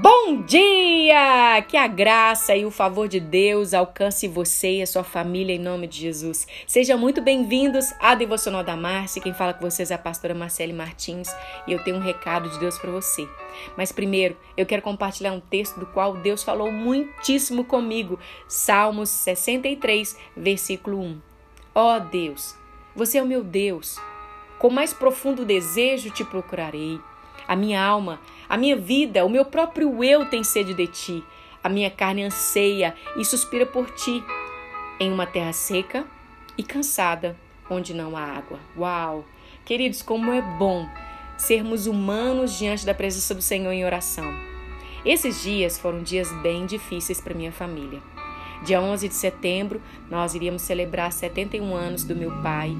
Bom dia! Que a graça e o favor de Deus alcance você e a sua família em nome de Jesus. Sejam muito bem-vindos à Devocional da Márcia. Quem fala com vocês é a pastora Marcele Martins e eu tenho um recado de Deus para você. Mas primeiro, eu quero compartilhar um texto do qual Deus falou muitíssimo comigo. Salmos 63, versículo 1. Ó oh Deus, você é o meu Deus. Com mais profundo desejo te procurarei. A minha alma, a minha vida, o meu próprio eu tem sede de ti. A minha carne anseia e suspira por ti, em uma terra seca e cansada, onde não há água. Uau! Queridos, como é bom sermos humanos diante da presença do Senhor em oração. Esses dias foram dias bem difíceis para minha família. Dia 11 de setembro, nós iríamos celebrar 71 anos do meu pai.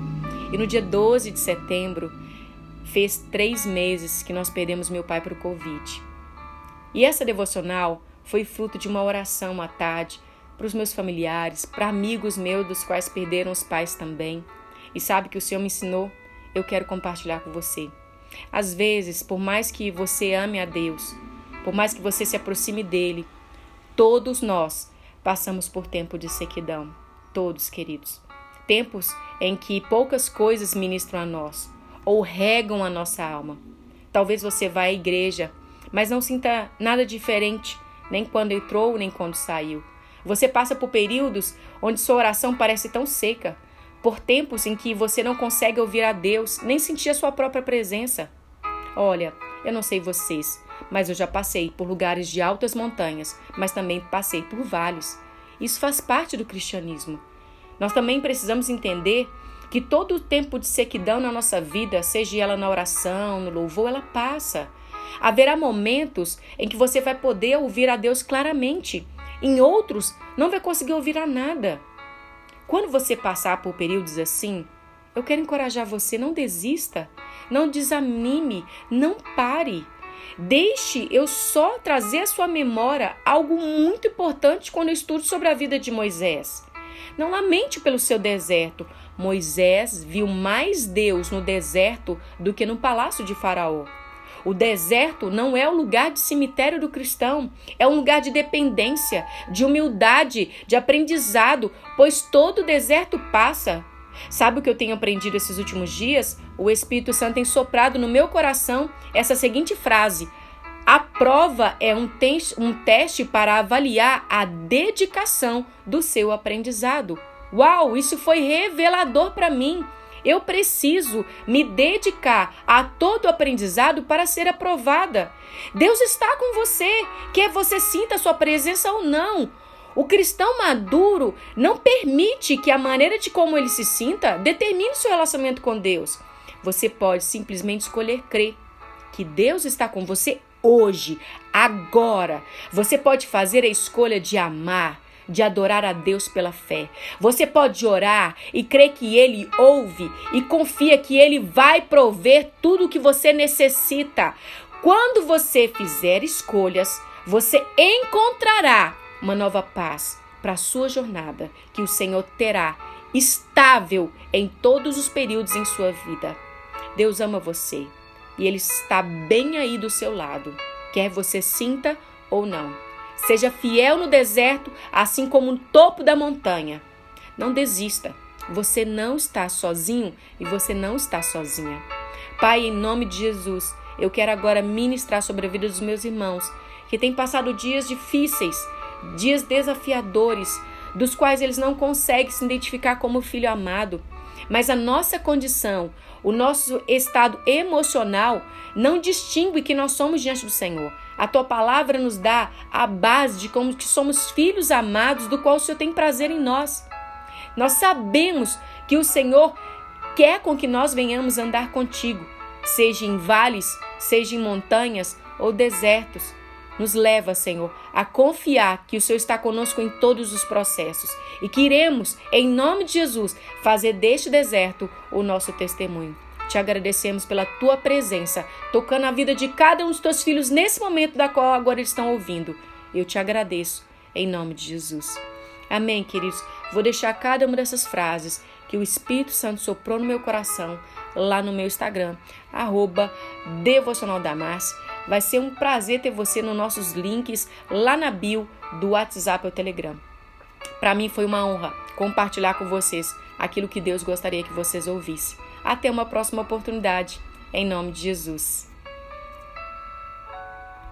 E no dia 12 de setembro, fez três meses que nós perdemos meu pai para o Covid. E essa devocional foi fruto de uma oração à tarde para os meus familiares, para amigos meus dos quais perderam os pais também. E sabe que o Senhor me ensinou? Eu quero compartilhar com você. Às vezes, por mais que você ame a Deus, por mais que você se aproxime dele, todos nós passamos por tempo de sequidão. Todos, queridos. Tempos em que poucas coisas ministram a nós, ou regam a nossa alma. Talvez você vá à igreja, mas não sinta nada diferente, nem quando entrou, nem quando saiu. Você passa por períodos onde sua oração parece tão seca, por tempos em que você não consegue ouvir a Deus, nem sentir a sua própria presença. Olha, eu não sei vocês, mas eu já passei por lugares de altas montanhas, mas também passei por vales. Isso faz parte do cristianismo. Nós também precisamos entender que todo o tempo de sequidão na nossa vida, seja ela na oração, no louvor, ela passa. Haverá momentos em que você vai poder ouvir a Deus claramente, em outros, não vai conseguir ouvir a nada. Quando você passar por períodos assim, eu quero encorajar você, não desista, não desanime, não pare. Deixe eu só trazer à sua memória algo muito importante quando eu estudo sobre a vida de Moisés. Não lamente pelo seu deserto. Moisés viu mais Deus no deserto do que no palácio de Faraó. O deserto não é o lugar de cemitério do cristão, é um lugar de dependência, de humildade, de aprendizado, pois todo deserto passa. Sabe o que eu tenho aprendido esses últimos dias? O Espírito Santo tem soprado no meu coração essa seguinte frase: a prova é um, te um teste para avaliar a dedicação do seu aprendizado. Uau, isso foi revelador para mim. Eu preciso me dedicar a todo o aprendizado para ser aprovada. Deus está com você, quer você sinta sua presença ou não. O cristão maduro não permite que a maneira de como ele se sinta determine seu relacionamento com Deus. Você pode simplesmente escolher crer que Deus está com você hoje, agora. Você pode fazer a escolha de amar, de adorar a Deus pela fé. Você pode orar e crer que Ele ouve e confia que Ele vai prover tudo o que você necessita. Quando você fizer escolhas, você encontrará uma nova paz para a sua jornada que o Senhor terá estável em todos os períodos em sua vida. Deus ama você e Ele está bem aí do seu lado, quer você sinta ou não. Seja fiel no deserto, assim como no topo da montanha. Não desista. Você não está sozinho e você não está sozinha. Pai, em nome de Jesus, eu quero agora ministrar sobre a vida dos meus irmãos que têm passado dias difíceis, dias desafiadores, dos quais eles não conseguem se identificar como filho amado. Mas a nossa condição, o nosso estado emocional não distingue que nós somos diante do Senhor. A tua palavra nos dá a base de como que somos filhos amados, do qual o Senhor tem prazer em nós. Nós sabemos que o Senhor quer com que nós venhamos andar contigo, seja em vales, seja em montanhas ou desertos. Nos leva, Senhor, a confiar que o Senhor está conosco em todos os processos e que iremos, em nome de Jesus, fazer deste deserto o nosso testemunho. Te agradecemos pela tua presença, tocando a vida de cada um dos teus filhos nesse momento da qual agora eles estão ouvindo. Eu te agradeço, em nome de Jesus. Amém, queridos. Vou deixar cada uma dessas frases que o Espírito Santo soprou no meu coração lá no meu Instagram, arroba Vai ser um prazer ter você nos nossos links lá na bio do WhatsApp ou Telegram. Para mim foi uma honra compartilhar com vocês aquilo que Deus gostaria que vocês ouvissem. Até uma próxima oportunidade, em nome de Jesus.